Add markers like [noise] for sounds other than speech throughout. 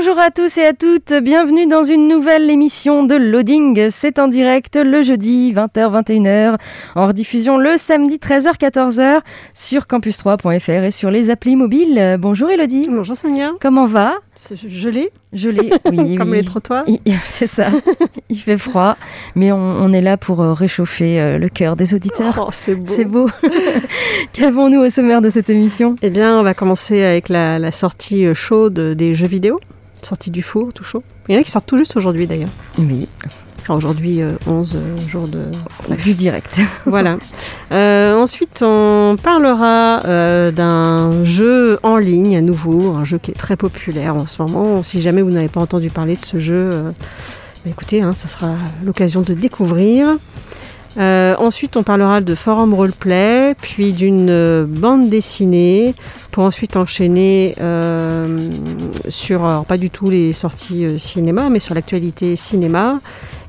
Bonjour à tous et à toutes, bienvenue dans une nouvelle émission de Loading. C'est en direct le jeudi 20h-21h, en rediffusion le samedi 13h-14h sur campus3.fr et sur les applis mobiles. Bonjour Elodie. Bonjour Sonia. Comment va? C'est gelé Gelé, oui. Comme oui. les trottoirs [laughs] C'est ça. Il fait froid, mais on, on est là pour euh, réchauffer euh, le cœur des auditeurs. Oh, c'est beau. C'est beau. [laughs] Qu'avons-nous au sommaire de cette émission? Eh bien, on va commencer avec la, la sortie euh, chaude des jeux vidéo. Sortie du four, tout chaud. Il y en a qui sortent tout juste aujourd'hui d'ailleurs. Oui, Enfin, aujourd'hui, euh, 11 euh, jours de... du direct. [laughs] voilà. Euh, ensuite, on parlera euh, d'un jeu en ligne à nouveau, un jeu qui est très populaire en ce moment. Si jamais vous n'avez pas entendu parler de ce jeu, bah, écoutez, hein, ça sera l'occasion de découvrir. Euh, ensuite, on parlera de forum roleplay, puis d'une euh, bande dessinée, pour ensuite enchaîner euh, sur, alors pas du tout les sorties euh, cinéma, mais sur l'actualité cinéma.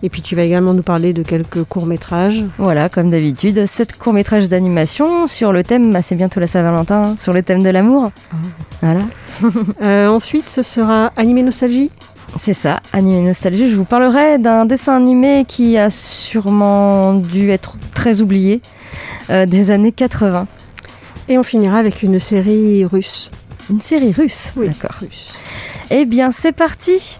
Et puis tu vas également nous parler de quelques courts-métrages. Voilà, comme d'habitude, sept courts-métrages d'animation sur le thème, bah, c'est bientôt la Saint-Valentin, sur le thème de l'amour. Voilà, [laughs] Euh, ensuite, ce sera Animé Nostalgie. C'est ça, Animé Nostalgie. Je vous parlerai d'un dessin animé qui a sûrement dû être très oublié, euh, des années 80. Et on finira avec une série russe. Une série russe, Oui, d'accord. Eh bien, c'est parti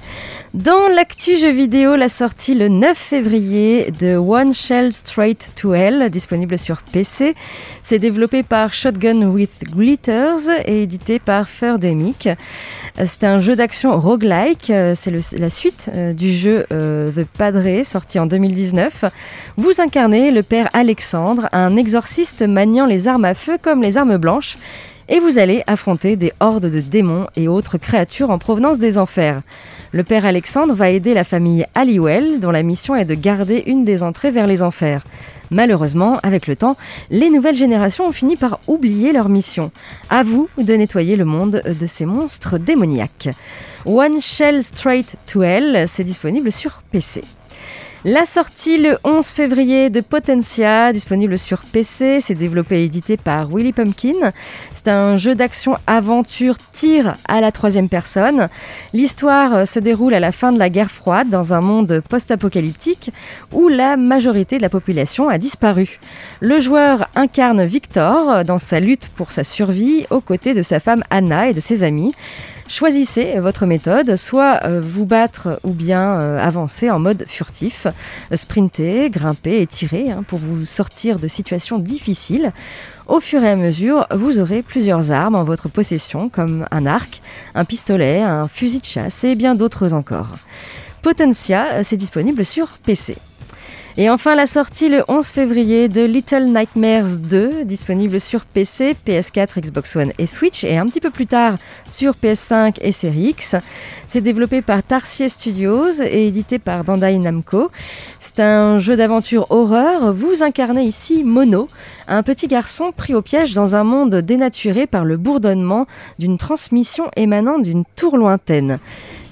Dans l'actu jeu vidéo, la sortie le 9 février de One Shell Straight to Hell, disponible sur PC. C'est développé par Shotgun with Glitters et édité par Furdemic. C'est un jeu d'action roguelike, c'est la suite euh, du jeu euh, The Padre, sorti en 2019. Vous incarnez le père Alexandre, un exorciste maniant les armes à feu comme les armes blanches et vous allez affronter des hordes de démons et autres créatures en provenance des enfers. Le père Alexandre va aider la famille Halliwell, dont la mission est de garder une des entrées vers les enfers. Malheureusement, avec le temps, les nouvelles générations ont fini par oublier leur mission. À vous de nettoyer le monde de ces monstres démoniaques. One Shell Straight to Hell, c'est disponible sur PC. La sortie le 11 février de Potentia, disponible sur PC, c'est développé et édité par Willy Pumpkin. C'est un jeu d'action aventure tir à la troisième personne. L'histoire euh, se déroule à la fin de la guerre froide dans un monde post-apocalyptique où la majorité de la population a disparu. Le joueur incarne Victor euh, dans sa lutte pour sa survie aux côtés de sa femme Anna et de ses amis. Choisissez votre méthode, soit euh, vous battre ou bien euh, avancer en mode furtif, euh, sprinter, grimper et tirer hein, pour vous sortir de situations difficiles. Au fur et à mesure, vous aurez plusieurs armes en votre possession, comme un arc, un pistolet, un fusil de chasse et bien d'autres encore. Potentia, c'est disponible sur PC. Et enfin la sortie le 11 février de Little Nightmares 2, disponible sur PC, PS4, Xbox One et Switch, et un petit peu plus tard sur PS5 et Series X. C'est développé par Tarsier Studios et édité par Bandai Namco. C'est un jeu d'aventure horreur. Vous incarnez ici Mono, un petit garçon pris au piège dans un monde dénaturé par le bourdonnement d'une transmission émanant d'une tour lointaine.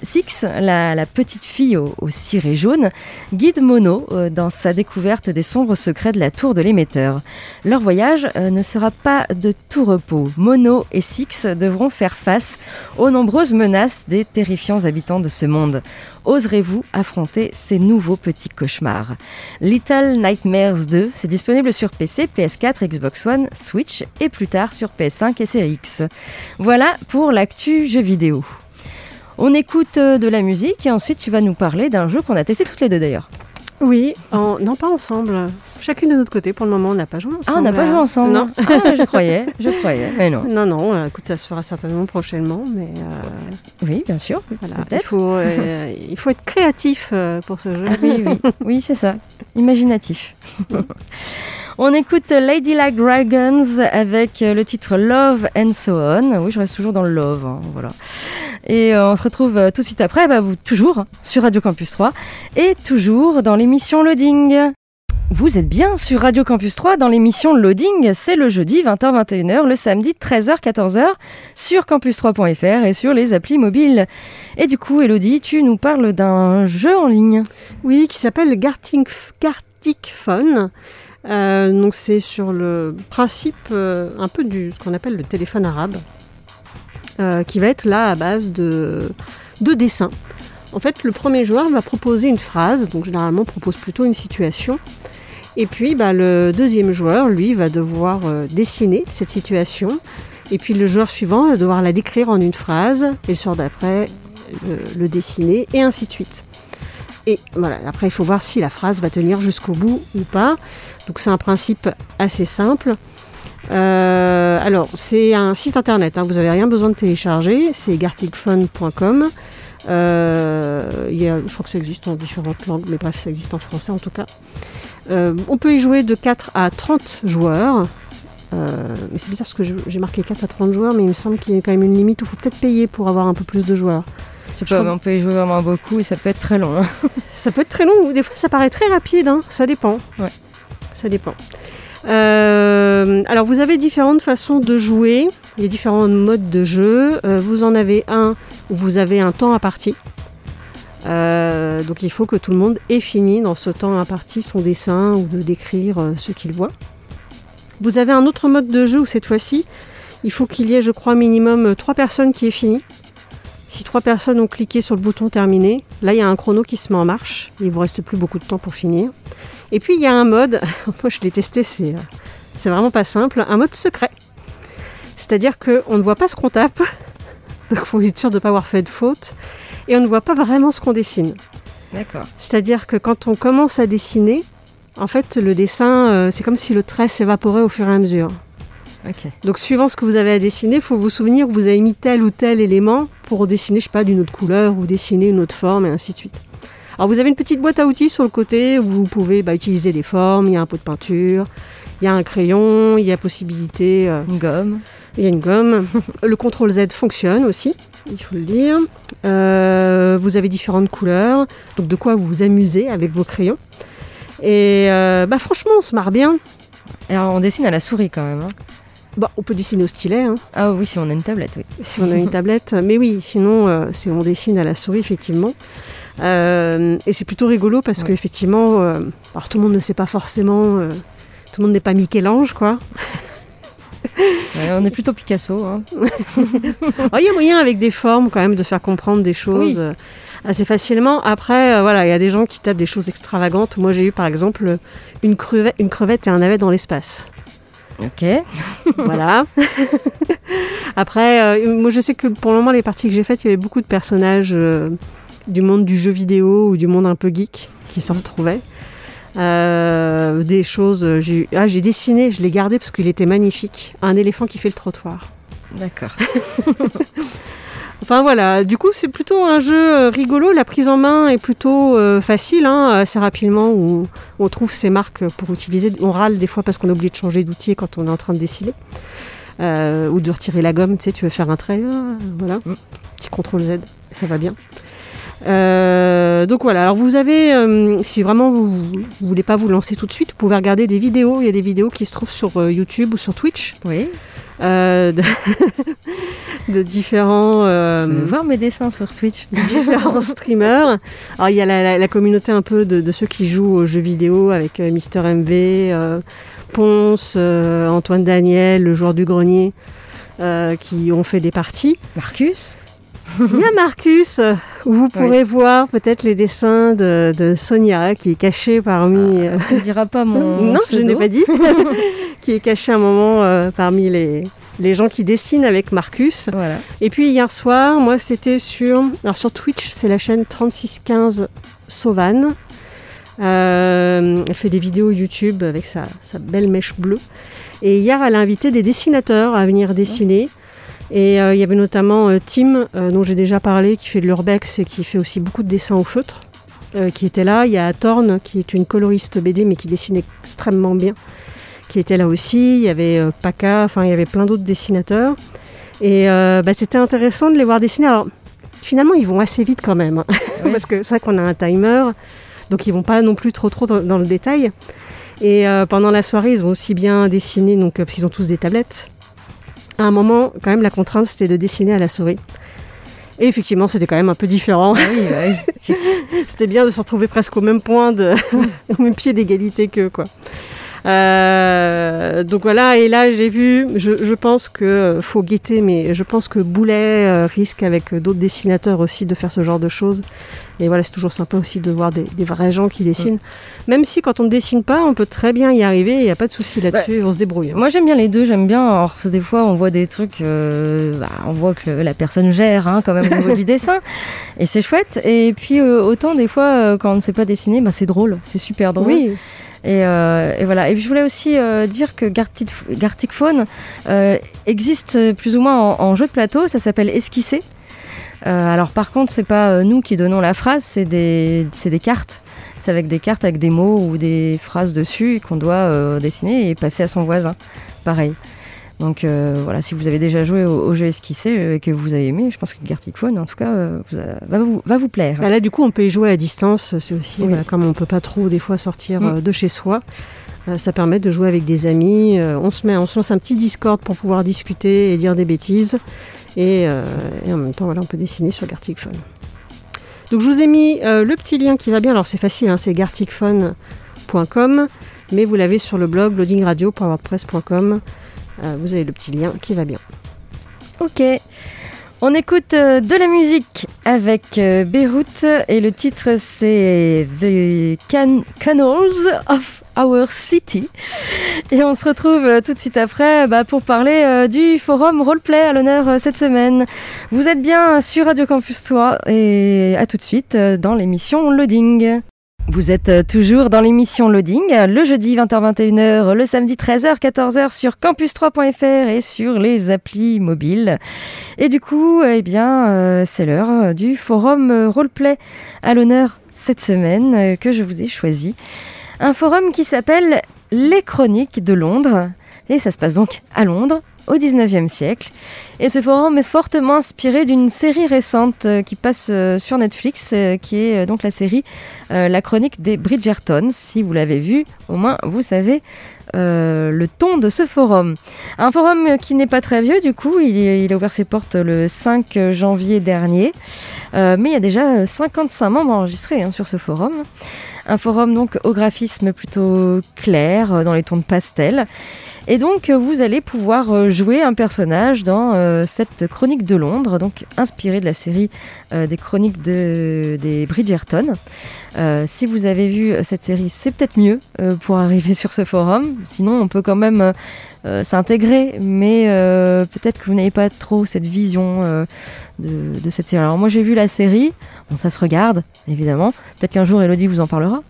Six, la, petite fille au, au ciré jaune, guide Mono euh, dans sa découverte des sombres secrets de la tour de l'émetteur. Leur voyage euh, ne sera pas de tout repos. Mono et Six devront faire face aux nombreuses menaces des terrifiants habitants de ce monde. Oserez-vous affronter ces nouveaux petits cauchemars? Little Nightmares 2, c'est disponible sur PC, PS4, Xbox One, Switch et plus tard sur PS5 et Series X. Voilà pour l'actu jeu vidéo. On écoute euh, de la musique et ensuite tu vas nous parler d'un jeu qu'on a testé toutes les deux d'ailleurs. Oui, en- non pas ensemble. Chacune de notre côté. Pour le moment, on n'a pas joué ensemble. Ah, on n'a pas joué ensemble Non. Ah, je croyais, je croyais, mais non. Non, non, euh, écoute, ça se fera certainement prochainement, mais euh, Oui, bien sûr. voilà, il faut, euh, [laughs] il faut être créatif pour ce jeu. Ah oui, oui, oui, c'est ça. Imaginatif. [laughs] On écoute Ladylike Dragons avec euh, le titre Love and So On. Oui, je reste toujours dans le love, hein, voilà. Et euh, on se retrouve euh, tout de suite après, bah, vous, toujours sur Radio Campus 3 et toujours dans l'émission Loading. Vous êtes bien sur Radio Campus 3 dans l'émission Loading, c'est le jeudi 20h-21h, le samedi 13h-14h sur campus3.fr et sur les applis mobiles. Et du coup, Elodie, tu nous parles d'un jeu en ligne. Oui, qui s'appelle Gartic Phone. Euh, donc c'est sur le principe euh, un peu du ce qu'on appelle le téléphone arabe, euh, qui va être là à base de, de dessins. En fait, le premier joueur va proposer une phrase, donc généralement propose plutôt une situation. Et puis bah, le deuxième joueur, lui, va devoir dessiner cette situation. Et puis le joueur suivant va devoir la décrire en une phrase. Et le soir d'après, le, le dessiner, et ainsi de suite. Et voilà, après il faut voir si la phrase va tenir jusqu'au bout ou pas. Donc c'est un principe assez simple. Euh, alors c'est un site internet, hein, vous n'avez rien besoin de télécharger, c'est garticphone.com. Euh, il y a- je crois que ça existe en différentes langues, mais bref, ça existe en français en tout cas. Euh, on peut y jouer de 4 à 30 joueurs. Euh, mais c'est bizarre parce que j'ai marqué 4 à 30 joueurs, mais il me semble qu'il y a quand même une limite où il faut peut-être payer pour avoir un peu plus de joueurs. Je sais pas, mais on peut y jouer vraiment beaucoup et ça peut être très long. hein. Ça peut être très long ou des fois ça paraît très rapide, hein. ça dépend. Ouais. Ça dépend. Euh, alors vous avez différentes façons de jouer, il y a différents modes de jeu. Euh, vous en avez un où vous avez un temps à partie. Euh, donc il faut que tout le monde ait fini dans ce temps à partie son dessin ou de décrire ce qu'il voit. Vous avez un autre mode de jeu où cette fois-ci, il faut qu'il y ait, je crois, minimum trois personnes qui aient fini. Si trois personnes ont cliqué sur le bouton terminer, là il y a un chrono qui se met en marche. Il vous reste plus beaucoup de temps pour finir. Et puis il y a un mode, [laughs] moi je l'ai testé, c'est euh, c'est vraiment pas simple, un mode secret. C'est-à-dire qu'on ne voit pas ce qu'on tape, [laughs] donc il faut être sûr de ne pas avoir fait de faute, et on ne voit pas vraiment ce qu'on dessine. D'accord. C'est-à-dire que quand on commence à dessiner, en fait le dessin, euh, c'est comme si le trait s'évaporait au fur et à mesure. Donc suivant ce que vous avez à dessiner, il faut vous souvenir que vous avez mis tel ou tel élément pour dessiner, je sais pas, d'une autre couleur ou dessiner une autre forme et ainsi de suite. Alors vous avez une petite boîte à outils sur le côté où vous pouvez bah, utiliser des formes, il y a un pot de peinture, il y a un crayon, il y a possibilité, euh, Une gomme. il y a une gomme. [laughs] le contrôle Z fonctionne aussi, il faut le dire. Euh, vous avez différentes couleurs, donc de quoi vous vous amusez avec vos crayons. Et euh, bah franchement, on se marre bien. Et alors, on dessine à la souris quand même. hein. Bah, on peut dessiner au stylet, hein. Ah oui, si on a une tablette, oui. si on a une tablette. Mais oui, sinon, euh, c'est on dessine à la souris, effectivement. Euh, et c'est plutôt rigolo parce Ouais. qu'effectivement, euh, alors tout le monde ne sait pas forcément, tout le monde n'est pas Michel-Ange, quoi. Ouais, on est plutôt Picasso. hein. Alors, [laughs] Il y a moyen avec des formes quand même de faire comprendre des choses Oui. assez facilement. Après, euh, voilà, il y a des gens qui tapent des choses extravagantes. Moi, j'ai eu par exemple une crevette, une crevette et un navet dans l'espace. Ok. [laughs] voilà. Après, euh, moi je sais que pour le moment, les parties que j'ai faites, il y avait beaucoup de personnages euh, du monde du jeu vidéo ou du monde un peu geek qui s'en retrouvaient. Euh, des choses, j'ai ah, j'ai dessiné, je l'ai gardé parce qu'il était magnifique. Un éléphant qui fait le trottoir. D'accord. [laughs] Enfin voilà, du coup c'est plutôt un jeu euh, rigolo, la prise en main est plutôt euh, facile, hein, assez rapidement où on trouve ses marques pour utiliser. On râle des fois parce qu'on a oublié de changer d'outil quand on est en train de dessiner. Euh, ou de retirer la gomme, tu sais, tu veux faire un trait, voilà, Mm. petit CTRL Z, ça va bien. Euh, donc voilà, alors vous avez, euh, si vraiment vous, vous voulez pas vous lancer tout de suite, vous pouvez regarder des vidéos, il y a des vidéos qui se trouvent sur euh, YouTube ou sur Twitch, Oui. Euh, de, [laughs] de différents... euh, Vous voir mes dessins sur Twitch. [laughs] différents streamers. Alors il y a la, la- la communauté un peu de, de ceux qui jouent aux jeux vidéo avec euh, Mister MV, euh, Ponce, Antoine Daniel, le joueur du grenier, qui ont fait des parties. Marcus? Il y a Marcus, euh, où vous pourrez voir peut-être les dessins de, de Sonia, qui est cachée parmi... euh, Tu diras pas mon. [laughs] non, je n'ai pas dit. [laughs] [laughs] qui est caché un moment euh, parmi les, les gens qui dessinent avec Marcus. Voilà. Et puis hier soir, moi c'était sur alors sur Twitch, c'est la chaîne 3615 Sauvan. Euh, elle fait des vidéos YouTube avec sa, sa belle mèche bleue. Et hier, elle a invité des dessinateurs à venir dessiner. Et euh, il y avait notamment euh, Tim, euh, dont j'ai déjà parlé, qui fait de l'urbex et qui fait aussi beaucoup de dessins au feutre, qui était là. Il y a Thorne, qui est une coloriste BD, mais qui dessine extrêmement bien, qui était là aussi. Il y avait Paca, enfin, il y avait plein d'autres dessinateurs. Et bah, c'était intéressant de les voir dessiner. Alors, finalement, ils vont assez vite quand même, hein. [laughs] parce que c'est vrai qu'on a un timer, donc ils vont pas non plus trop trop dans, le détail. Et pendant la soirée, ils ont aussi bien dessiné, donc, parce qu'ils ont tous des tablettes. À un moment, quand même, la contrainte, c'était de dessiner à la souris. Et effectivement, c'était quand même un peu différent. [laughs] c'était bien de se retrouver presque au même point, de, [laughs] au même pied d'égalité qu'eux, quoi. Euh, donc voilà, et là j'ai vu, je, je pense que faut guetter, mais je pense que Boulet euh, risque avec d'autres dessinateurs aussi de faire ce genre de choses. Et voilà, c'est toujours sympa aussi de voir des, des vrais gens qui dessinent. Même si quand on ne dessine pas, on peut très bien y arriver, il n'y a pas de souci là-dessus, on se débrouille. hein. Moi j'aime bien les deux, j'aime bien. Alors des fois on voit des trucs, euh, bah, on voit que la personne gère hein, quand même au niveau du [laughs] dessin, et c'est chouette. Et puis euh, autant des fois quand on ne sait pas dessiner, bah, c'est drôle, c'est super drôle. Oui, Et, euh, et voilà. Et je voulais aussi euh, dire que Gartic, euh, existe plus ou moins en, jeu de plateau. Ça s'appelle Esquisser. Euh, alors par contre, c'est pas nous qui donnons la phrase, c'est des, des cartes. C'est avec des cartes avec des mots ou des phrases dessus qu'on doit dessiner et passer à son voisin. Pareil. Donc euh, voilà, si vous avez déjà joué au, au jeu Esquisser euh, et que vous avez aimé, je pense que Gartic Phone, en tout cas, euh, vous a- va, vous, va vous plaire. Bah là du coup on peut y jouer à distance, c'est aussi, Oui. voilà, comme on peut pas trop des fois sortir Mm. euh, de chez soi, ça permet de jouer avec des amis, on, se met, on se lance un petit Discord pour pouvoir discuter et dire des bêtises, et, et en même temps voilà, on peut dessiner sur Gartic Phone. Donc je vous ai mis le petit lien qui va bien, alors c'est facile, hein, c'est garticphone.com, mais vous l'avez sur le blog loadingradio.wordpress.com, vous avez le petit lien qui va bien. Ok. On écoute euh, de la musique avec euh, Beyrouth et le titre c'est The Can Canals of Our City. Et on se retrouve euh, tout de suite après bah, pour parler euh, du forum roleplay à l'honneur euh, cette semaine. Vous êtes bien sur Radio Campus 3 et à tout de suite euh, dans l'émission Loading. Vous êtes euh, toujours dans l'émission Loading, euh, le jeudi 20h-21h, le samedi 13h-14h sur campus3.fr et sur les applis mobiles. Et du coup, eh bien, euh, c'est l'heure euh, du forum euh, roleplay à l'honneur cette semaine euh, que je vous ai choisi. Un forum qui s'appelle Les Chroniques de Londres. Et ça se passe donc à Londres au 19e siècle. Et ce forum est fortement inspiré d'une série récente euh, qui passe euh, sur Netflix, euh, qui est donc la série La Chronique des Bridgerton. Si vous l'avez vu, au moins vous savez le ton de ce forum. Un forum qui n'est pas très vieux, du coup, il, a ouvert ses portes le 5 janvier dernier, mais il y a déjà euh, 55 membres enregistrés hein, sur ce forum. Un forum donc au graphisme plutôt clair, dans les tons de pastel. Et donc, euh, vous allez pouvoir euh, jouer un personnage dans euh, cette chronique de Londres, donc inspirée de la série des chroniques de, des Bridgerton. Si vous avez vu cette série, c'est peut-être mieux pour arriver [laughs] sur ce forum. Sinon, on peut quand même s'intégrer, mais peut-être que vous n'avez pas trop cette vision de, de cette série. Alors moi, j'ai vu la série. Bon, ça se regarde, évidemment. Peut-être qu'un jour, Elodie vous en parlera.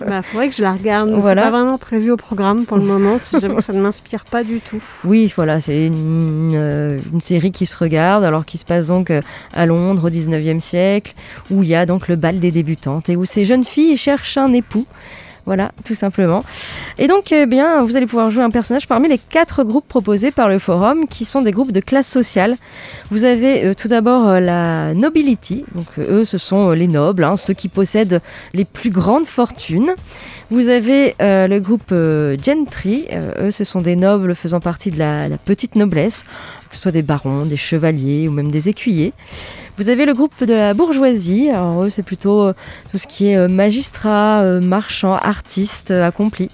Bah, faudrait que je la regarde. Voilà. C'est pas vraiment prévu au programme pour le moment. Que [laughs] ça ne m'inspire pas du tout. Oui, voilà, c'est une, euh, une série qui se regarde, alors qui se passe donc euh, à Londres au 19e siècle, où il y a donc le bal des débutantes et où ces jeunes filles cherchent un époux. Voilà, tout simplement. Et donc, eh bien, vous allez pouvoir jouer un personnage parmi les quatre groupes proposés par le forum, qui sont des groupes de classe sociale. Vous avez euh, tout d'abord euh, la nobility, donc euh, eux, ce sont les nobles, hein, ceux qui possèdent les plus grandes fortunes. Vous avez le groupe gentry, eux, ce sont des nobles faisant partie de la, la petite noblesse, que ce soit des barons, des chevaliers ou même des écuyers. Vous avez le groupe de la bourgeoisie, alors eux, c'est plutôt euh, tout ce qui est euh, magistrat, euh, marchand, artiste accompli.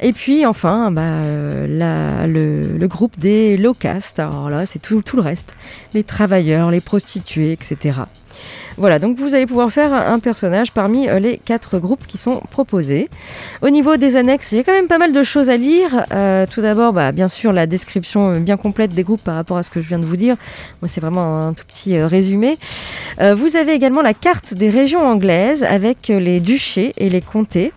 Et puis enfin, bah, le, groupe des low caste, alors là, c'est tout le reste, les travailleurs, les prostituées, etc. Voilà, donc vous allez pouvoir faire un personnage parmi euh, les quatre groupes qui sont proposés. Au niveau des annexes, il y a quand même pas mal de choses à lire. Euh, tout d'abord, bah, bien sûr, la description bien complète des groupes par rapport à ce que je viens de vous dire. Moi, c'est vraiment un tout petit euh, résumé. Euh, vous avez également la carte des régions anglaises avec euh, les duchés et les comtés.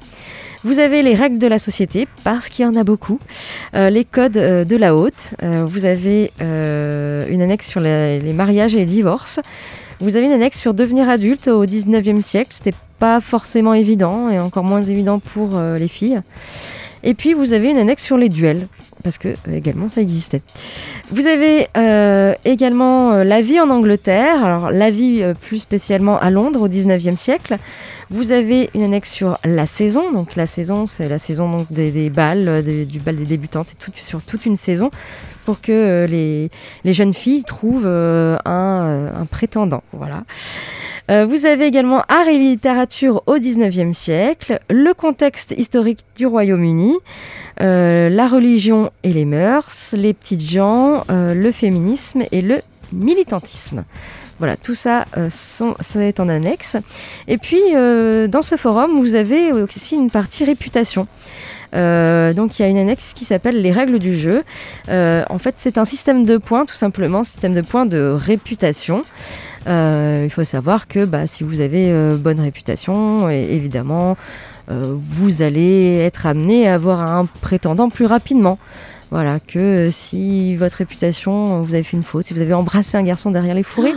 Vous avez les règles de la société, parce qu'il y en a beaucoup. Euh, les codes euh, de la haute. Euh, vous avez euh, une annexe sur les mariages et les divorces. Vous avez une annexe sur devenir adulte au 19e siècle. C'était pas forcément évident et encore moins évident pour euh, les filles. Et puis vous avez une annexe sur les duels, parce que euh, également ça existait. Vous avez euh, également la vie en Angleterre, alors la vie plus spécialement à Londres au 19e siècle. Vous avez une annexe sur la saison, donc la saison c'est la saison des, des balles, du bal des débutants, c'est sur toute une saison pour que euh, les, les jeunes filles trouvent euh, un, euh, un prétendant. Voilà. Vous avez également art et littérature au 19e siècle, le contexte historique du Royaume-Uni, la religion et les mœurs, les petites gens, le féminisme et le militantisme. Voilà, tout ça, ça est en annexe. Et puis, dans ce forum, vous avez aussi une partie réputation. Euh, donc il y a une annexe qui s'appelle les règles du jeu. Euh, en fait, c'est un système de points, tout simplement, système de points de réputation. Euh, il faut savoir que bah, si vous avez bonne réputation, évidemment, vous allez être amené à avoir un prétendant plus rapidement. Voilà, que si votre réputation, vous avez fait une faute, si vous avez embrassé un garçon derrière les fourrés,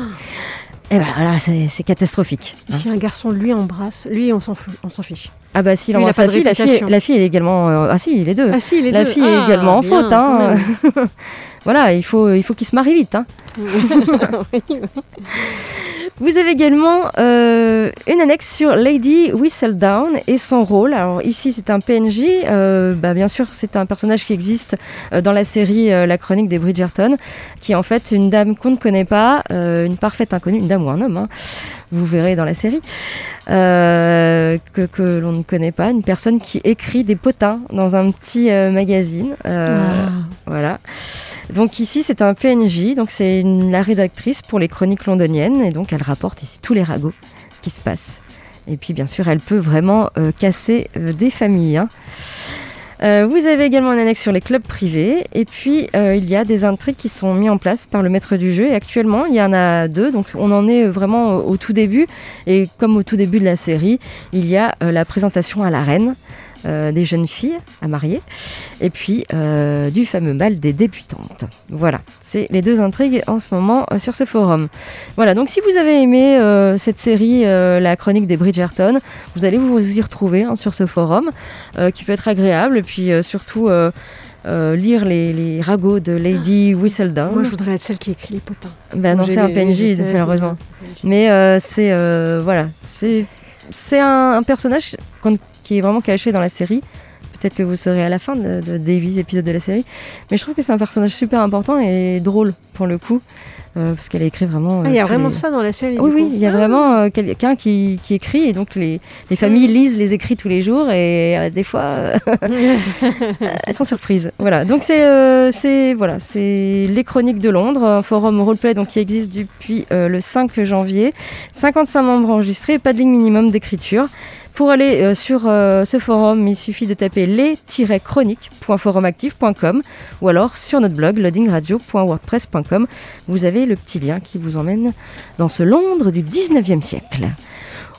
eh ben voilà, c'est catastrophique. hein. Si un garçon lui embrasse, lui on s'en fout- on s'en fiche. Ah bah s'il embrasse la fille, la fille, réputation. la fille est également... euh, ah si, les deux. Ah si, les la deux. fille est Ah, également en faute. Hein. [laughs] voilà, il faut, il faut qu'il se marie vite. Hein. [laughs] Vous avez également euh, une annexe sur Lady Whistledown et son rôle. Alors ici c'est un PNJ, euh, bah, bien sûr c'est un personnage qui existe euh, dans la série La Chronique des Bridgerton, qui est en fait une dame qu'on ne connaît pas, une parfaite inconnue, une dame ou un homme, hein, vous verrez dans la série, que, que l'on ne connaît pas, une personne qui écrit des potins dans un petit magazine. Ah. voilà. Donc ici, c'est un PNJ, donc c'est la rédactrice pour les chroniques londoniennes, et donc elle rapporte ici tous les ragots qui se passent. Et puis bien sûr, elle peut vraiment euh, casser euh, des familles. hein. Euh, vous avez également un annexe sur les clubs privés, et puis il y a des intrigues qui sont mises en place par le maître du jeu, et actuellement il y en a deux, donc on en est vraiment au tout début, et comme au tout début de la série, il y a la présentation à la reine des jeunes filles à marier, et puis euh, du fameux bal des débutantes. Voilà, c'est les deux intrigues en ce moment euh, sur ce forum. Voilà, donc si vous avez aimé euh, cette série, euh, la chronique des Bridgerton, vous allez vous y retrouver hein, sur ce forum, euh, qui peut être agréable, et puis euh, surtout euh, euh, lire les, les ragots de Lady Whistledown. Moi je voudrais être celle qui écrit les potins. Ben non, c'est un PNJ, malheureusement. Mais euh, c'est euh, voilà, c'est c'est un, un personnage qu'on- qui est vraiment caché dans la série. Peut-être que vous saurez à la fin de, de- des huit épisodes de la série. Mais je trouve que c'est un personnage super important et drôle pour le coup, euh, parce qu'elle a écrit vraiment. Ah, il y a vraiment les- ça dans la série. Oui, oui, coup. il y a Ah. vraiment euh, quelqu'un qui, qui écrit et donc les, les familles lisent les écrits tous les jours et euh, des fois [laughs] euh, elles sont surprises. Voilà, donc c'est euh, voilà, c'est les chroniques de Londres, un forum roleplay donc qui existe depuis euh, le 5 janvier, 55 membres enregistrés, pas de ligne minimum d'écriture. Pour aller euh, sur euh, ce forum, il suffit de taper les-chroniques.forumactif.com ou alors sur notre blog loadingradio.wordpress.com. Vous avez le petit lien qui vous emmène dans ce Londres du 19e siècle.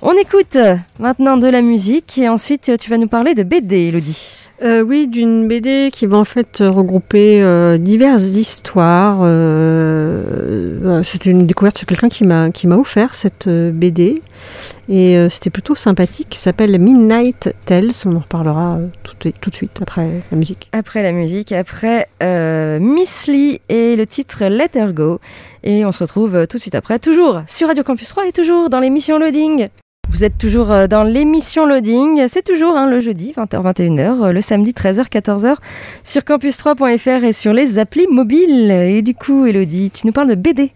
On écoute maintenant de la musique et ensuite tu vas nous parler de BD, Elodie. Euh, oui, d'une BD qui va en fait euh, regrouper euh, diverses histoires. euh, euh, c'est une découverte, c'est quelqu'un qui m'a offert cette euh, BD et euh, c'était plutôt sympathique. qui s'appelle Midnight Tales. On en reparlera euh, tout, de- tout de suite après la musique. Après la musique, après euh, Miss Lee et le titre Let Her Go. Et on se retrouve tout de suite après, toujours sur Radio Campus 3 et toujours dans l'émission Loading. Vous êtes toujours dans l'émission Loading, c'est toujours hein, le jeudi 20h-21h, le samedi 13h-14h sur campus3.fr et sur les applis mobiles. Et du coup, Elodie, tu nous parles de BD.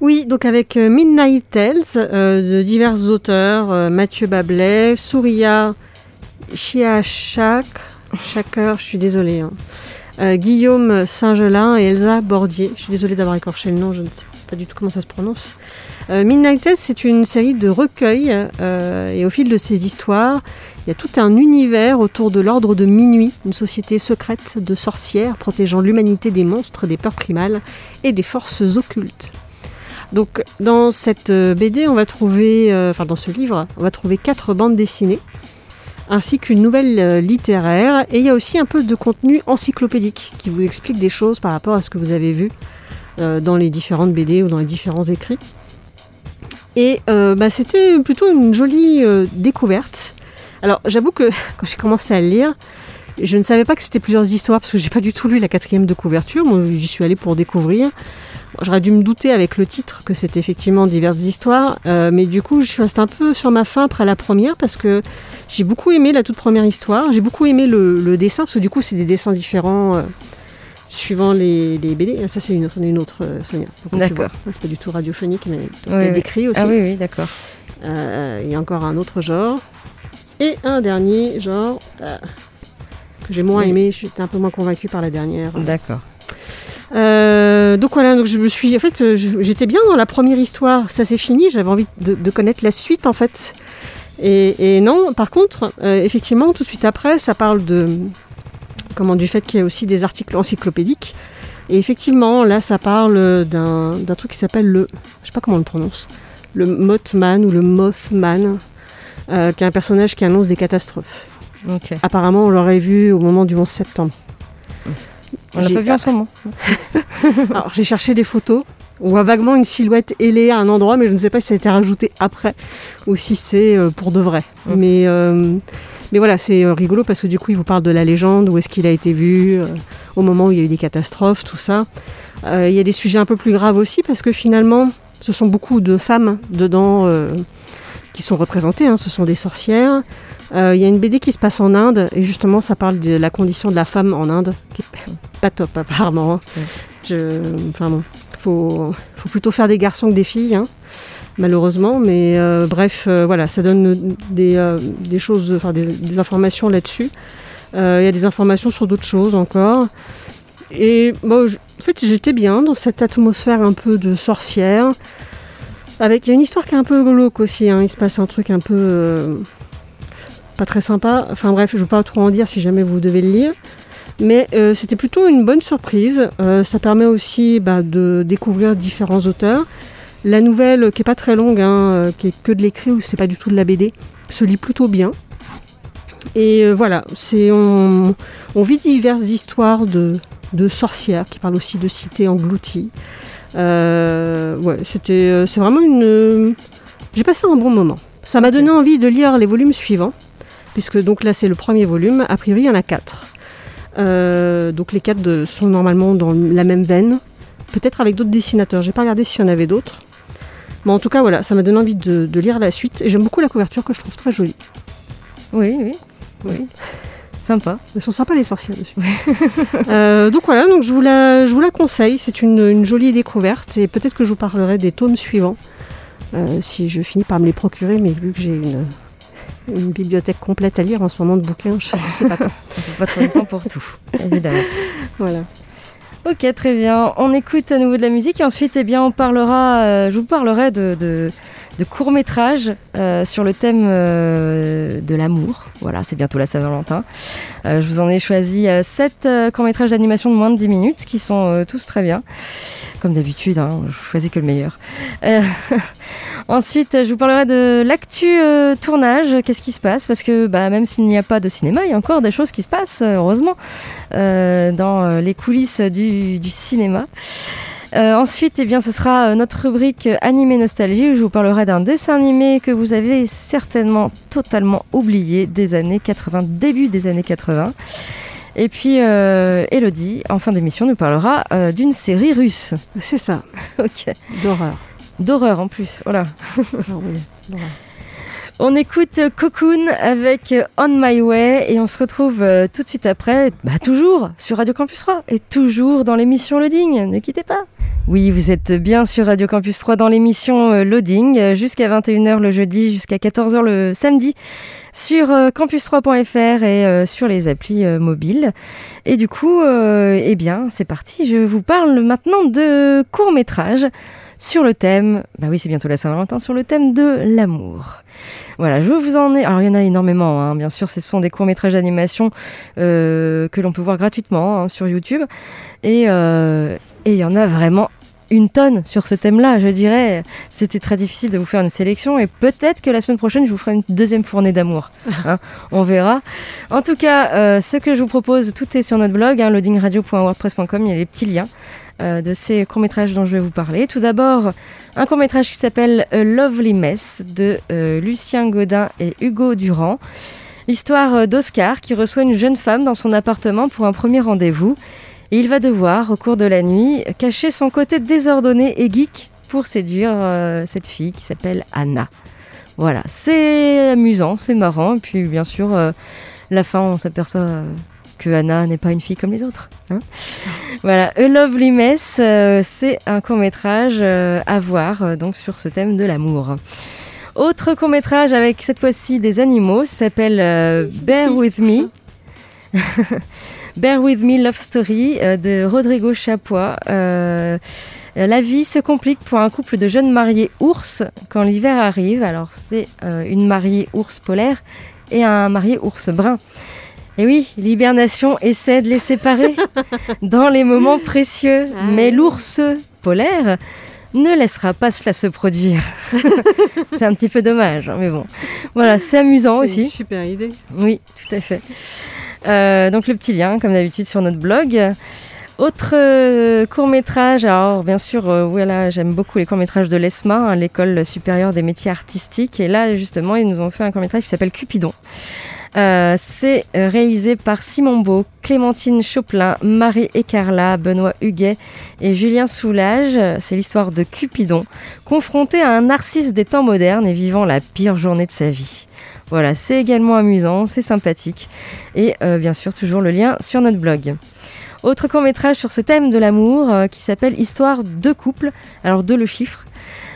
Oui, donc avec euh, Midnight Tales euh, de divers auteurs, euh, Mathieu Bablet, Souria Chiachak, Chaker, je suis désolée, hein. Guillaume Saint-Gelin et Elsa Bordier. Je suis désolée d'avoir écorché le nom, je ne sais pas du tout comment ça se prononce. Midnight Tales, c'est une série de recueils, et au fil de ces histoires, il y a tout un univers autour de l'ordre de minuit, une société secrète de sorcières protégeant l'humanité des monstres, des peurs primales et des forces occultes. Donc, dans cette euh, BD, on va trouver, euh, enfin dans ce livre, on va trouver quatre bandes dessinées, ainsi qu'une nouvelle euh, littéraire, et il y a aussi un peu de contenu encyclopédique qui vous explique des choses par rapport à ce que vous avez vu dans les différentes BD ou dans les différents écrits. Et bah, c'était plutôt une jolie découverte. Alors j'avoue que [laughs] quand j'ai commencé à le lire, je ne savais pas que c'était plusieurs histoires parce que j'ai pas du tout lu la quatrième de couverture. Moi j'y suis allée pour découvrir. J'aurais dû me douter avec le titre que c'était effectivement diverses histoires, euh, mais du coup je suis restée un peu sur ma faim après la première parce que j'ai beaucoup aimé la toute première histoire. J'ai beaucoup aimé le, le dessin parce que du coup c'est des dessins différents. euh, Suivant les, les BD, Ah, ça c'est une autre, une autre euh, Sonia. D'accord. C'est pas du tout radiophonique, mais Oui, oui. décrit aussi. Ah oui, oui, d'accord. Euh, Il y a encore un autre genre. Et un dernier genre que j'ai moins Oui. aimé. J'étais un peu moins convaincue par la dernière. D'accord. Euh, donc voilà, donc je me suis. En fait, j'étais bien dans la première histoire. Ça s'est fini. J'avais envie de, de connaître la suite en fait. Et, et non, par contre, euh, effectivement, tout de suite après, ça parle de comment du fait qu'il y a aussi des articles encyclopédiques. Et effectivement, là, ça parle d'un truc qui s'appelle le, je sais pas comment on le prononce, le Mothman ou le Mothman, euh, qui est un personnage qui annonce des catastrophes. Apparemment, on l'aurait vu au moment du 11 septembre. On l'a pas vu en ce moment. [laughs] Alors, j'ai cherché des photos. On voit vaguement une silhouette ailée à un endroit, mais je ne sais pas si ça a été rajouté après ou si c'est euh, pour de vrai. Mm. Mais, euh, mais voilà, c'est euh, rigolo parce que du coup, il vous parle de la légende, où est-ce qu'il a été vu, euh, au moment où il y a eu des catastrophes, tout ça. Euh, il y a des sujets un peu plus graves aussi parce que finalement, ce sont beaucoup de femmes dedans qui sont représentées. hein. ce sont des sorcières. Euh, Il y a une BD qui se passe en Inde et justement, ça parle de la condition de la femme en Inde, qui est [laughs] pas top apparemment. hein. Ouais. Je, enfin bon, faut, faut plutôt faire des garçons que des filles, hein, malheureusement. Mais euh, bref, euh, voilà, ça donne des, euh, des choses, enfin des, des informations là-dessus. Il y a des informations sur d'autres choses encore. Et bon, je- en fait, j'étais bien dans cette atmosphère un peu de sorcière. Avec, il y a une histoire qui est un peu glauque aussi. hein. Il se passe un truc un peu pas très sympa. Enfin bref, je ne veux pas trop en dire si jamais vous devez le lire. Mais euh, c'était plutôt une bonne surprise. Euh, ça permet aussi bah, de découvrir différents auteurs. La nouvelle, euh, qui est pas très longue, hein, qui est que de l'écrit ou c'est pas du tout de la BD, se lit plutôt bien. Et euh, voilà, c'est on, on vit diverses histoires de, de sorcières qui parlent aussi de cités englouties. Ouais, c'était, c'est vraiment une. J'ai passé un bon moment. Ça m'a donné envie de lire les volumes suivants, puisque donc là c'est le premier volume. A priori, il y en a quatre. Euh, donc les quatre de- sont normalement dans la même veine, peut-être avec d'autres dessinateurs. J'ai pas regardé s'il y en avait d'autres. Mais en tout cas, voilà, ça m'a donné envie de, de lire la suite. Et j'aime beaucoup la couverture que je trouve très jolie. Oui, oui. Oui. Sympa. Elles sont sympas les sorcières dessus. [laughs] Euh, donc voilà, donc je vous la, je vous la conseille. C'est une, une jolie découverte et peut-être que je vous parlerai des tomes suivants euh, si je finis par me les procurer. Mais vu que j'ai une, une bibliothèque complète à lire en ce moment de bouquins, je ne sais pas. On peut pas [laughs] trouver le temps pour tout, évidemment. Voilà. Ok, très bien. On écoute à nouveau de la musique et ensuite, eh bien, on parlera. euh, je vous parlerai de, de, de courts métrages euh, sur le thème euh, de l'amour. Voilà, c'est bientôt la Saint-Valentin. Euh, je vous en ai choisi euh, sept courts métrages d'animation de moins de 10 minutes qui sont euh, tous très bien. Comme d'habitude, hein, je choisis que le meilleur. Euh, [laughs] ensuite, je vous parlerai de l'actu euh, tournage. Qu'est-ce qui se passe? Parce que bah, même s'il n'y a pas de cinéma, il y a encore des choses qui se passent, euh, heureusement, euh, dans euh, les coulisses du cinéma. Euh, ensuite, eh bien, ce sera euh, notre rubrique euh, Animé Nostalgie où je vous parlerai d'un dessin animé que vous avez certainement totalement oublié des années 80, début des années 80. Et puis, euh, Elodie, en fin d'émission, nous parlera euh, d'une série russe. C'est ça, [laughs] Ok. d'horreur. D'horreur en plus. Voilà. Ah oui. [laughs] On écoute Cocoon avec On My Way et on se retrouve tout de suite après, bah, toujours sur Radio Campus 3 et toujours dans l'émission Loading. Ne quittez pas. Oui, vous êtes bien sur Radio Campus 3 dans l'émission euh, Loading euh, jusqu'à 21h le jeudi, jusqu'à 14h le samedi sur euh, campus3.fr et sur les applis mobiles. Et du coup, eh bien, c'est parti. Je vous parle maintenant de court-métrage sur le thème, bah oui c'est bientôt la Saint-Valentin, sur le thème de l'amour. Voilà, je vous en ai. Alors, il y en a énormément, hein. bien sûr, ce sont des courts-métrages d'animation que l'on peut voir gratuitement hein, sur YouTube. Et il y en a vraiment une tonne sur ce thème-là, je dirais. C'était très difficile de vous faire une sélection et peut-être que la semaine prochaine, je vous ferai une deuxième fournée d'amour. [laughs] hein. On verra. En tout cas, euh, ce que je vous propose, tout est sur notre blog, hein, loadingradio.wordpress.com. Il y a les petits liens euh, de ces courts-métrages dont je vais vous parler. Tout d'abord, un court-métrage qui s'appelle A Lovely Mess de euh, Lucien Godin et Hugo Durand. L'histoire euh, d'Oscar qui reçoit une jeune femme dans son appartement pour un premier rendez-vous. Et il va devoir, au cours de la nuit, cacher son côté désordonné et geek pour séduire euh, cette fille qui s'appelle Anna. Voilà, c'est amusant, c'est marrant. Et puis, bien sûr, euh, la fin, on s'aperçoit euh, que Anna n'est pas une fille comme les autres. hein. [laughs] voilà, A Lovely Mess, c'est un court-métrage à voir donc sur ce thème de l'amour. Autre court-métrage avec cette fois-ci des animaux s'appelle Bear With Me. [laughs] Bear With Me Love Story euh, de Rodrigo Chapois. Euh, la vie se complique pour un couple de jeunes mariés ours quand l'hiver arrive. Alors c'est euh, une mariée ours polaire et un marié ours brun. Et oui, l'hibernation essaie de les séparer [laughs] dans les moments précieux. Mais l'ours polaire ne laissera pas cela se produire. [laughs] c'est un petit peu dommage, hein, mais bon. Voilà, c'est amusant C'est aussi. une super idée. Oui, tout à fait. Euh, donc le petit lien, comme d'habitude, sur notre blog. Autre euh, court-métrage, alors bien sûr, euh, j'aime beaucoup les courts-métrages de l'ESMA, hein, l'école supérieure des métiers artistiques. Et là, justement, ils nous ont fait un court-métrage qui s'appelle Cupidon. C'est réalisé par Simon Beau, Clémentine Choplin, Marie Ecarla, Benoît Huguet et Julien Soulage. C'est l'histoire de Cupidon, confronté à un narcisse des temps modernes et vivant la pire journée de sa vie. Voilà, c'est également amusant, c'est sympathique. Et euh, bien sûr, toujours le lien sur notre blog. Autre court-métrage sur ce thème de l'amour euh, qui s'appelle Histoire de couple. Alors, de le chiffre.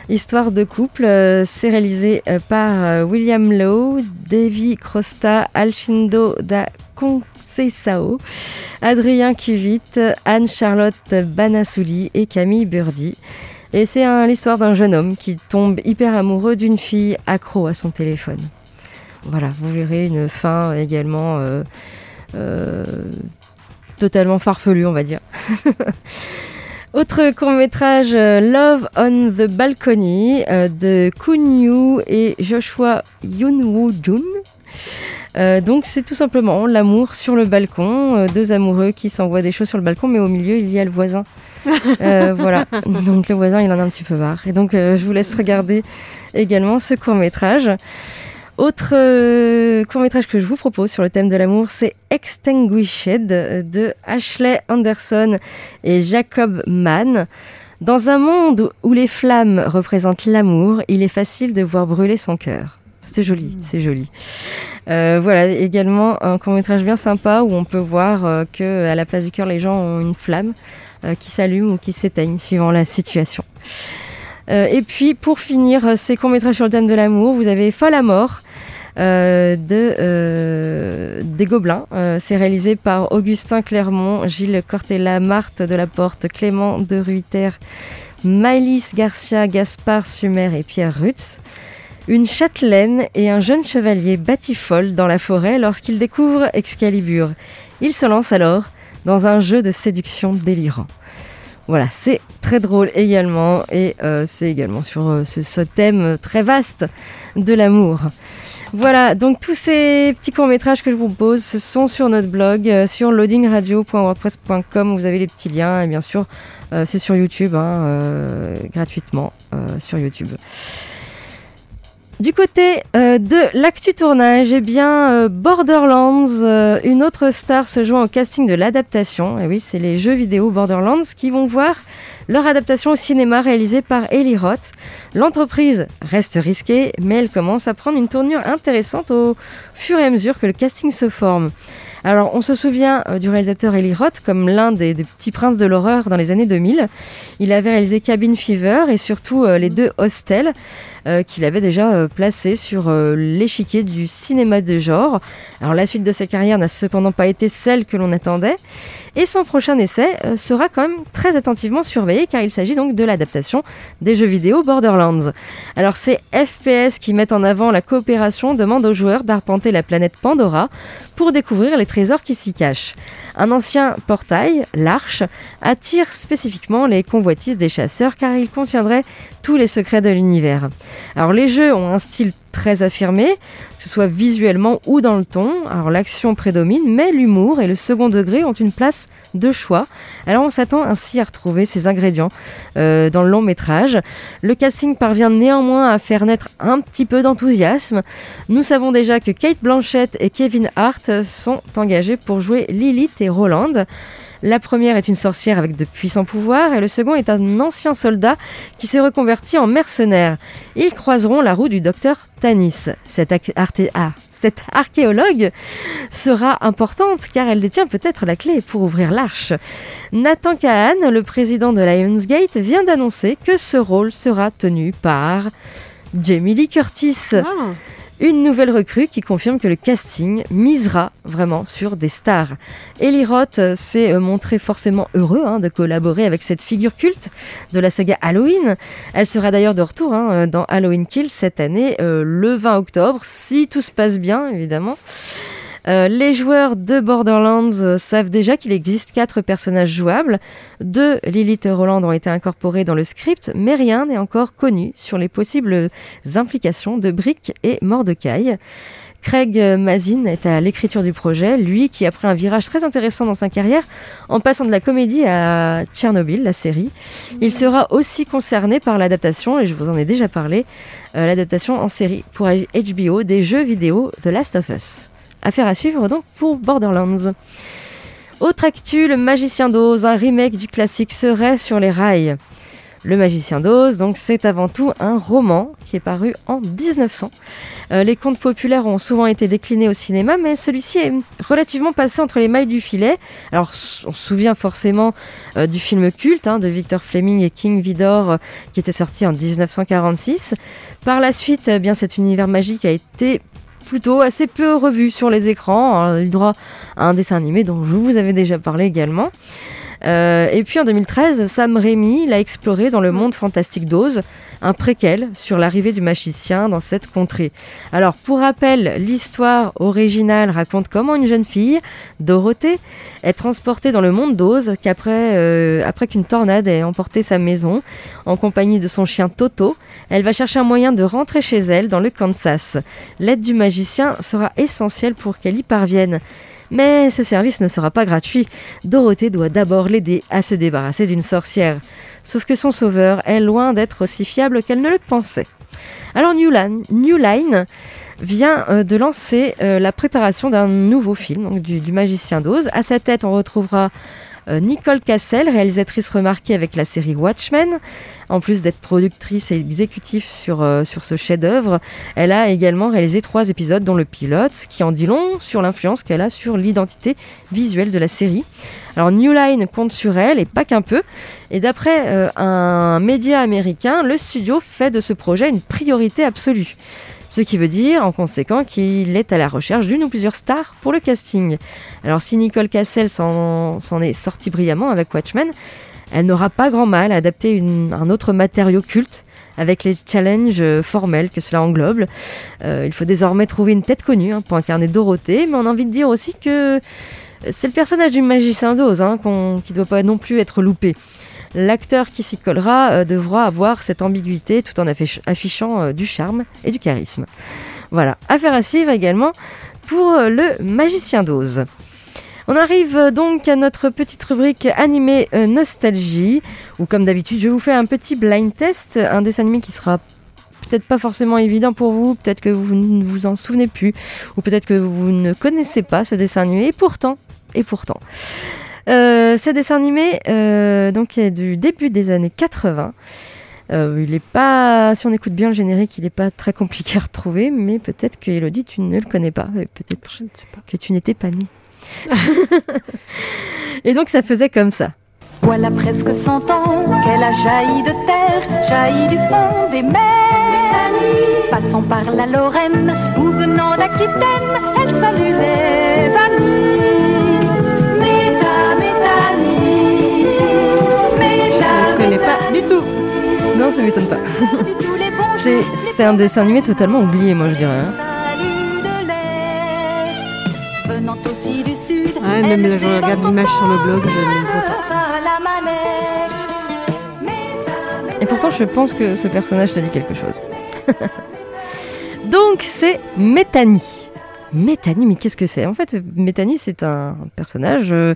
Histoire de couple, euh, c'est réalisé par William Lowe, Davy Crosta, Alcindo da Conceição, Adrien Cuvit, Anne-Charlotte Banassouli et Camille Burdi. Et c'est l'histoire d'un jeune homme qui tombe hyper amoureux d'une fille accro à son téléphone. Voilà, vous verrez une fin également euh, euh, totalement farfelue, on va dire. [laughs] Autre court-métrage, euh, Love on the Balcony de Kun Yu et Joshua Yoon Jun. Euh, donc c'est tout simplement l'amour sur le balcon, euh, deux amoureux qui s'envoient des choses sur le balcon, mais au milieu il y a le voisin. [laughs] Euh, voilà, donc le voisin il en a un petit peu marre. Et donc je vous laisse regarder également ce court métrage. Autre euh, court métrage que je vous propose sur le thème de l'amour, c'est Extinguished euh, de Ashley Anderson et Jacob Mann. Dans un monde où les flammes représentent l'amour, il est facile de voir brûler son cœur. C'était joli, c'est joli. Euh, voilà, également un court métrage bien sympa où on peut voir euh, que à la place du cœur, les gens ont une flamme euh, qui s'allume ou qui s'éteigne suivant la situation. Euh, et puis pour finir euh, ces courts métrages sur le thème de l'amour, vous avez Folle à mort euh, de des Gobelins. C'est réalisé par Augustin Clermont, Gilles Cortella, Marthe de la Porte, Clément de Ruiter, Maëlys Garcia, Gaspard Sumer et Pierre Rutz. Une châtelaine et un jeune chevalier batifolent dans la forêt lorsqu'ils découvrent Excalibur. Ils se lancent alors dans un jeu de séduction délirant. Voilà, c'est très drôle également et euh, c'est également sur euh, ce, thème très vaste de l'amour. Voilà, donc tous ces petits courts-métrages que je vous propose ce sont sur notre blog, euh, sur loadingradio.wordpress.com. Vous avez les petits liens et bien sûr, c'est sur YouTube, hein, gratuitement sur YouTube. Du côté euh, de l'actu tournage, eh bien euh, Borderlands, euh, une autre star se joint au casting de l'adaptation. Et oui, c'est les jeux vidéo Borderlands qui vont voir leur adaptation au cinéma réalisée par Eli Roth. L'entreprise reste risquée, mais elle commence à prendre une tournure intéressante au fur et à mesure que le casting se forme. Alors, on se souvient euh, du réalisateur Eli Roth comme l'un des, petits princes de l'horreur dans les années 2000. Il avait réalisé Cabin Fever et surtout euh, les deux Hostel. euh, qu'il avait déjà euh, placé sur l'échiquier du cinéma de genre. Alors la suite de sa carrière n'a cependant pas été celle que l'on attendait. Et son prochain essai euh, sera quand même très attentivement surveillé car il s'agit donc de l'adaptation des jeux vidéo Borderlands. Alors ces FPS qui mettent en avant la coopération demandent aux joueurs d'arpenter la planète Pandora pour découvrir les trésors qui s'y cachent. Un ancien portail, l'Arche, attire spécifiquement les convoitises des chasseurs car il contiendrait tous les secrets de l'univers. Alors les jeux ont un style très affirmé, que ce soit visuellement ou dans le ton. Alors l'action prédomine, mais l'humour et le second degré ont une place de choix. Alors on s'attend ainsi à retrouver ces ingrédients euh, dans le long métrage. Le casting parvient néanmoins à faire naître un petit peu d'enthousiasme. Nous savons déjà que Kate Blanchett et Kevin Hart sont engagés pour jouer Lilith et Roland. La première est une sorcière avec de puissants pouvoirs et le second est un ancien soldat qui s'est reconverti en mercenaire. Ils croiseront la roue du docteur Tanis. Cette, ah, cette archéologue sera importante car elle détient peut-être la clé pour ouvrir l'arche. Nathan Kahan, le président de Lionsgate, vient d'annoncer que ce rôle sera tenu par Jamie Lee Curtis. Ah. Une nouvelle recrue qui confirme que le casting misera vraiment sur des stars. Eli Roth s'est euh, montré forcément heureux hein, de collaborer avec cette figure culte de la saga Halloween. Elle sera d'ailleurs de retour hein, dans Halloween Kills cette année, euh, le 20 octobre, si tout se passe bien évidemment. Euh, les joueurs de Borderlands euh, savent déjà qu'il existe quatre personnages jouables. Deux Lilith et Roland ont été incorporés dans le script, mais rien n'est encore connu sur les possibles implications de Brick et Mordecai. Craig Mazin est à l'écriture du projet, lui qui a pris un virage très intéressant dans sa carrière en passant de la comédie à Tchernobyl, la série. Il sera aussi concerné par l'adaptation, et je vous en ai déjà parlé, euh, l'adaptation en série pour HBO des jeux vidéo The Last of Us. Affaire à suivre donc pour Borderlands. Autre actu, le Magicien d'Oz, un remake du classique serait sur les rails. Le Magicien d'Oz, donc c'est avant tout un roman qui est paru en 1900. Euh, les contes populaires ont souvent été déclinés au cinéma, mais celui-ci est relativement passé entre les mailles du filet. Alors on se souvient forcément euh, du film culte hein, de Victor Fleming et King Vidor euh, qui était sorti en 1946. Par la suite, eh bien cet univers magique a été plutôt assez peu revu sur les écrans. On a eu droit à un dessin animé dont je vous avais déjà parlé également. Euh, et puis en 2013, Sam Raimi l'a exploré dans le monde fantastique d'Oz, un préquel sur l'arrivée du magicien dans cette contrée. Alors pour rappel, l'histoire originale raconte comment une jeune fille, Dorothée, est transportée dans le monde d'Oz qu'après euh, après qu'une tornade ait emporté sa maison en compagnie de son chien Toto. Elle va chercher un moyen de rentrer chez elle dans le Kansas. L'aide du magicien sera essentielle pour qu'elle y parvienne. Mais ce service ne sera pas gratuit. Dorothée doit d'abord l'aider à se débarrasser d'une sorcière. Sauf que son sauveur est loin d'être aussi fiable qu'elle ne le pensait. Alors New Line, vient euh, de lancer euh, la préparation d'un nouveau film, donc du, du Magicien d'Oz. À sa tête, on retrouvera Nicole Cassel, réalisatrice remarquée avec la série Watchmen. En plus d'être productrice et exécutive sur, euh, sur ce chef-d'œuvre, elle a également réalisé trois épisodes, dont le pilote, qui en dit long sur l'influence qu'elle a sur l'identité visuelle de la série. Alors New Line compte sur elle, et pas qu'un peu. Et d'après euh, un média américain, le studio fait de ce projet une priorité absolue. Ce qui veut dire, en conséquent, qu'il est à la recherche d'une ou plusieurs stars pour le casting. Alors si Nicole Cassel s'en est sortie brillamment avec Watchmen, elle n'aura pas grand mal à adapter un autre matériau culte avec les challenges euh, formels que cela englobe. Euh, il faut désormais trouver une tête connue hein, pour incarner Dorothée, mais on a envie de dire aussi que c'est le personnage du magicien d'Oz hein, qui ne doit pas non plus être loupé. L'acteur qui s'y collera euh, devra avoir cette ambiguïté tout en affich- affichant euh, du charme et du charisme. Voilà, affaire à suivre également pour euh, le magicien d'Oz. On arrive donc à notre petite rubrique animée euh, nostalgie, où comme d'habitude je vous fais un petit blind test, un dessin animé qui sera peut-être pas forcément évident pour vous, peut-être que vous ne vous en souvenez plus, ou peut-être que vous ne connaissez pas ce dessin animé, et pourtant, et pourtant. Euh, ce dessin animé euh, donc, est du début des années 80. Euh, il est pas, si on écoute bien le générique, il n'est pas très compliqué à retrouver, mais peut-être que Elodie, tu ne le connais pas, peut-être que tu n'étais pas née. [laughs] et donc ça faisait comme ça. Voilà presque cent ans qu'elle a jailli de terre, jailli du fond des mers. Passons par la Lorraine ou venant d'Aquitaine, elle salue les ça m'étonne pas. [laughs] C'est c'est un dessin animé totalement oublié, moi je dirais. hein. Venant aussi du sud, Ouais, même là, je regarde l'image sur le blog, je ne vois pas. Et pourtant, je pense que ce personnage te dit quelque chose. [laughs] Donc, c'est Métanie. Métanie, mais qu'est-ce que c'est? En fait, Métanie, c'est un personnage euh,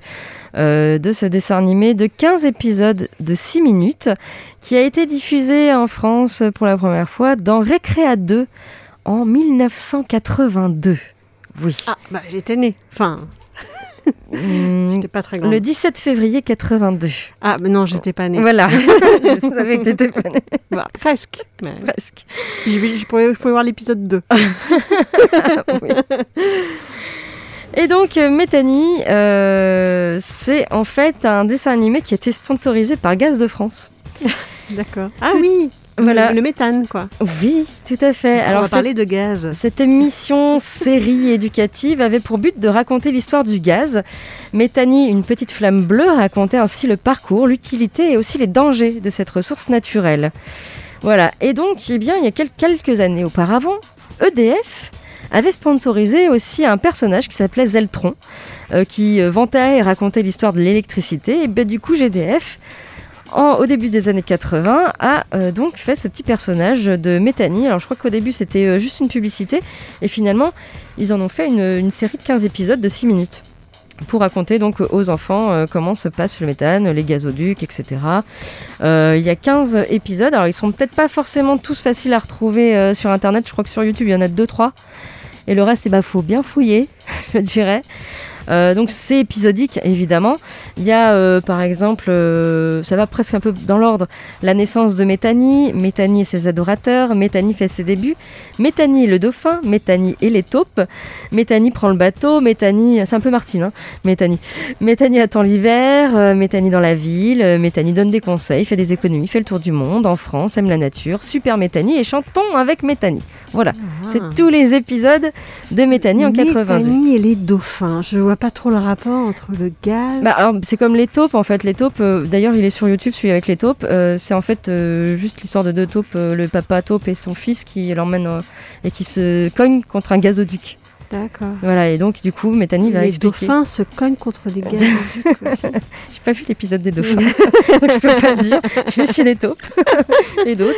euh, de ce dessin animé de 15 épisodes de 6 minutes qui a été diffusé en France pour la première fois dans Récréa 2 en 1982. Oui. Ah, bah j'étais née. Enfin, j'étais pas très grande. le 17 février 82. Ah, mais non, j'étais pas née. Voilà. [laughs] je savais que t'étais pas née, Bah, presque. Mais presque. je, vais- je pourrais, je pourrais voir l'épisode 2. [laughs] Oui. Et donc, euh, Métanie, euh, c'est en fait un dessin animé qui a été sponsorisé par Gaz de France. D'accord. Ah oui Voilà. Le, méthane, quoi. Oui, tout à fait. Alors, on va parler de gaz. cette émission [laughs] série éducative avait pour but de raconter l'histoire du gaz. Métanie, une petite flamme bleue, racontait ainsi le parcours, l'utilité et aussi les dangers de cette ressource naturelle. Voilà. Et donc, eh bien, il y a quel- quelques années auparavant, EDF avait sponsorisé aussi un personnage qui s'appelait Zeltron, euh, qui euh, vantait et racontait l'histoire de l'électricité. Et ben, du coup, GDF, au début des années 80, a euh, donc fait ce petit personnage de Métanie. Alors, je crois qu'au début, c'était euh, juste une publicité. Et finalement, ils en ont fait une, série de 15 épisodes de 6 minutes pour raconter donc aux enfants euh, comment se passe le méthane, les gazoducs, etc. Il y a 15 épisodes, alors ils sont peut-être pas forcément tous faciles à retrouver sur internet, je crois que sur YouTube il y en a 2-3, et le reste, il bah, faut bien fouiller, [laughs] je dirais. Euh, donc c'est épisodique évidemment. Il y a euh, par exemple, euh, ça va presque un peu dans l'ordre, la naissance de Métanie, Métanie et ses adorateurs, Métanie fait ses débuts, Métanie et le dauphin, Métanie et les taupes, Métanie prend le bateau, Métanie, c'est un peu Martine, hein, Métanie. Attend l'hiver, Métanie dans la ville, Métanie donne des conseils, fait des économies, fait le tour du monde, en France, aime la nature, super Métanie et chantons avec Métanie. Voilà, c'est tous les épisodes de Métanie en 82. Méthanie et les dauphins. Je vois pas trop le rapport entre le gaz. Bah, c'est comme les taupes en fait. Les taupes, euh, d'ailleurs, il est sur YouTube, celui avec les taupes. Euh, c'est en fait euh, juste l'histoire de deux taupes, le papa taupe et son fils qui l'emmènent et qui se cognent contre un gazoduc. D'accord. Voilà, et donc du coup, Métanie va Les expliquer. dauphins se cognent contre des [laughs] aussi. J'ai pas vu l'épisode des dauphins, [laughs] donc je peux pas dire. Je me suis des taupes [laughs] et d'autres,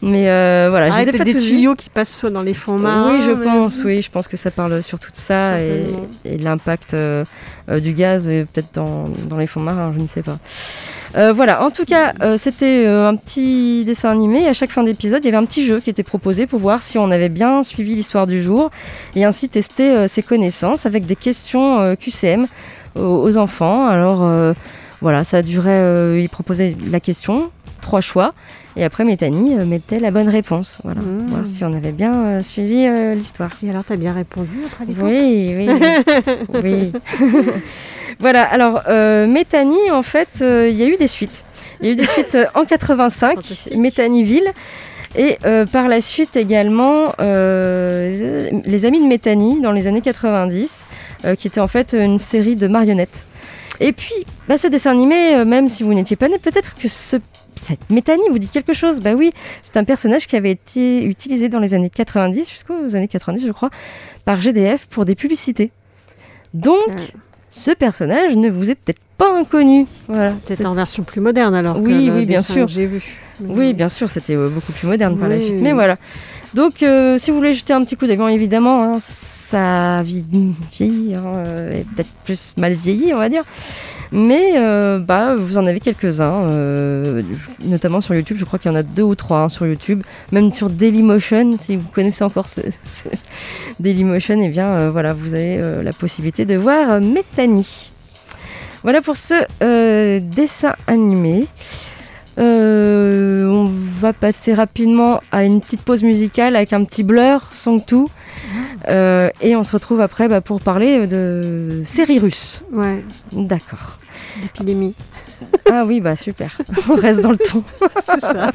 mais euh, voilà, je Ah, les ai peut-être pas des tous tuyaux qui passent soit dans les fonds marins. Oui, je mais- pense, oui, je pense que ça parle surtout de ça et, de l'impact euh, euh, du gaz, peut-être dans, dans les fonds marins, je ne sais pas. Euh, voilà, en tout cas, c'était un petit dessin animé. À chaque fin d'épisode, il y avait un petit jeu qui était proposé pour voir si on avait bien suivi l'histoire du jour et ainsi tester euh, ses connaissances avec des questions euh, QCM aux, aux enfants. Alors euh, voilà, ça durait, il proposait la question, trois choix, et après Métanie mettait la bonne réponse. Voilà, Mmh. voir si on avait bien euh, suivi euh, l'histoire. Et alors, t'as bien répondu après les Oui, oui, oui. [laughs] voilà, alors euh, Métanie, en fait, il y a eu des suites. Il y a eu des suites en 85, Fantastique. Métanieville, et euh, par la suite également euh, Les Amis de Métanie dans les années 90, euh, qui était en fait une série de marionnettes. Et puis, bah, ce dessin animé, euh, même si vous n'étiez pas né, peut-être que ce, cette Métanie vous dit quelque chose. Bah oui, c'est un personnage qui avait été utilisé dans les années 90, jusqu'aux années 90, je crois, par GDF pour des publicités. Donc, Ouais. Ce personnage ne vous est peut-être pas inconnu. Voilà. Peut-être en version plus moderne alors. que Oui, le oui, bien sûr. J'ai vu. Oui, bien sûr, c'était euh, beaucoup plus moderne par la suite. oui, Mais voilà. Donc, euh, si vous voulez jeter un petit coup d'œil, bon, évidemment, hein, ça vie- vieillit, hein, euh, et peut-être plus mal vieilli, on va dire. Mais euh, bah, vous en avez quelques-uns, euh, notamment sur YouTube. Je crois qu'il y en a deux ou trois hein, sur YouTube, même sur Dailymotion. Si vous connaissez encore ce, [laughs] ce Dailymotion, eh bien, euh, voilà, vous avez la possibilité de voir Métanie. Voilà pour ce dessin animé. On va passer rapidement à une petite pause musicale avec un petit blur, 2. Euh, et on se retrouve après bah, pour parler de séries russes. Ouais, D'accord. D'épidémie. Ah oui, bah super. [laughs] On reste dans le ton. [laughs] C'est ça.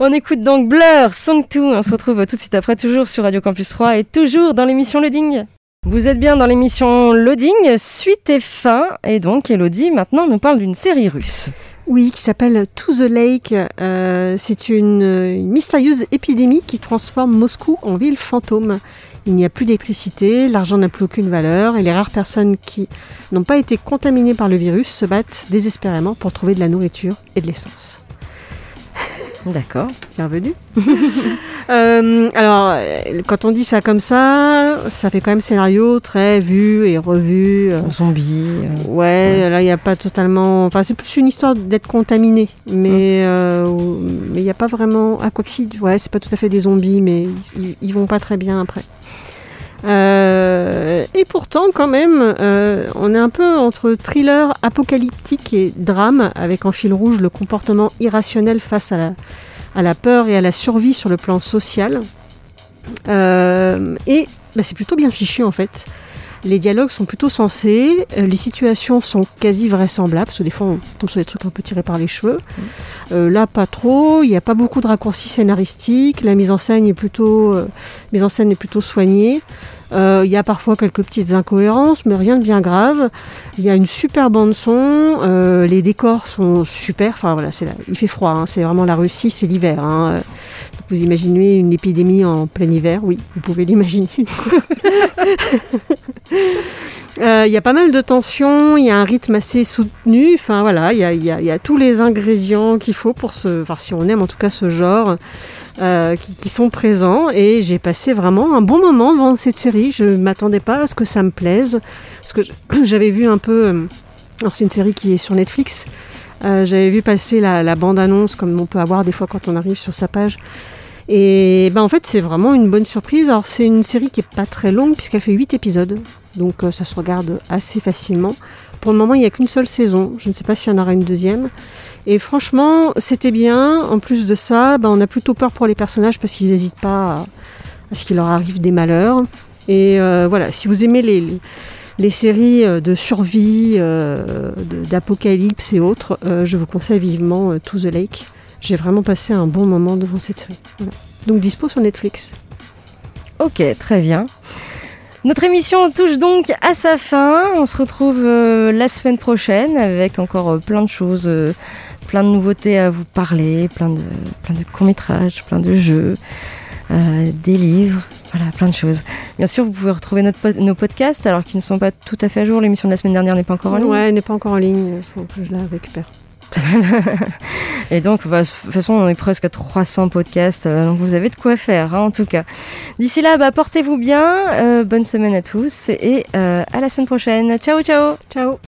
On écoute donc Blur, Song 2. On se retrouve tout de suite après, toujours sur Radio Campus 3 et toujours dans l'émission Loading. Vous êtes bien dans l'émission Loading, suite et fin. Et donc, Elodie, maintenant, nous parle d'une série russe. Oui, qui s'appelle To the Lake. Euh, c'est une, une mystérieuse épidémie qui transforme Moscou en ville fantôme. Il n'y a plus d'électricité, l'argent n'a plus aucune valeur et les rares personnes qui n'ont pas été contaminées par le virus se battent désespérément pour trouver de la nourriture et de l'essence. D'accord. Bienvenue. [laughs] Euh, alors, euh, quand on dit ça comme ça, ça fait quand même scénario très vu et revu. euh, Zombie. euh, Ouais, là, il n'y a pas totalement. Enfin, c'est plus une histoire d'être contaminé. Mais euh, mais il n'y a pas vraiment. Ah, quoi que si, ouais, c'est pas tout à fait des zombies, mais ils, ils vont pas très bien après. Euh, et pourtant, quand même, euh, on est un peu entre thriller apocalyptique et drame, avec en fil rouge le comportement irrationnel face à la, peur et à la survie sur le plan social. Euh, et bah, c'est plutôt bien fichu en fait. Les dialogues sont plutôt sensés, euh, les situations sont quasi vraisemblables, parce que des fois on tombe sur des trucs un peu tirés par les cheveux. Euh, là, pas trop, il n'y a pas beaucoup de raccourcis scénaristiques, la mise en scène est plutôt, euh, mise en scène est plutôt soignée. Euh, Il y a parfois quelques petites incohérences, mais rien de bien grave. Il y a une super bande son, euh, les décors sont super. Enfin voilà, c'est il fait froid, hein, c'est vraiment la Russie, c'est l'hiver. hein. Vous imaginez une épidémie en plein hiver? Oui, vous pouvez l'imaginer. [laughs] Euh, Il y a pas mal de tensions, il y a un rythme assez soutenu. Enfin voilà, il y a, tous les ingrédients qu'il faut pour ce, enfin si on aime en tout cas ce genre, euh, qui, sont présents. Et j'ai passé vraiment un bon moment devant cette série. Je m'attendais pas à ce que ça me plaise, parce que [clears throat] j'avais vu un peu. euh, Alors c'est une série qui est sur Netflix. Euh, j'avais vu passer la, bande-annonce comme on peut avoir des fois quand on arrive sur sa page. Et ben en fait, c'est vraiment une bonne surprise. Alors, c'est une série qui est pas très longue puisqu'elle fait 8 épisodes. Donc, euh, ça se regarde assez facilement. Pour le moment, il n'y a qu'une seule saison. Je ne sais pas s'il y en aura une deuxième. Et franchement, c'était bien. En plus de ça, ben, on a plutôt peur pour les personnages parce qu'ils n'hésitent pas à, ce qu'il leur arrive des malheurs. Et euh, voilà, si vous aimez les, les séries euh, de survie, euh, d'apocalypse et autres, euh, je vous conseille vivement To the Lake. J'ai vraiment passé un bon moment devant cette série. Donc dispo sur Netflix. Ok, très bien. Notre émission touche donc à sa fin. On se retrouve la semaine prochaine avec encore plein de choses, plein de nouveautés à vous parler, plein de, plein de courts-métrages, plein de jeux, des livres, voilà, plein de choses. Bien sûr, vous pouvez retrouver notre pod- nos podcasts alors qu'ils ne sont pas tout à fait à jour. L'émission de la semaine dernière n'est pas encore en ligne. Ouais, elle n'est pas encore en ligne. Il faut que je la récupère. [laughs] Et donc, bah, de toute façon, on est presque à 300 podcasts, euh, donc vous avez de quoi faire, hein, en tout cas. D'ici là, bah, portez-vous bien, euh, bonne semaine à tous et euh, à la semaine prochaine. Ciao, ciao Ciao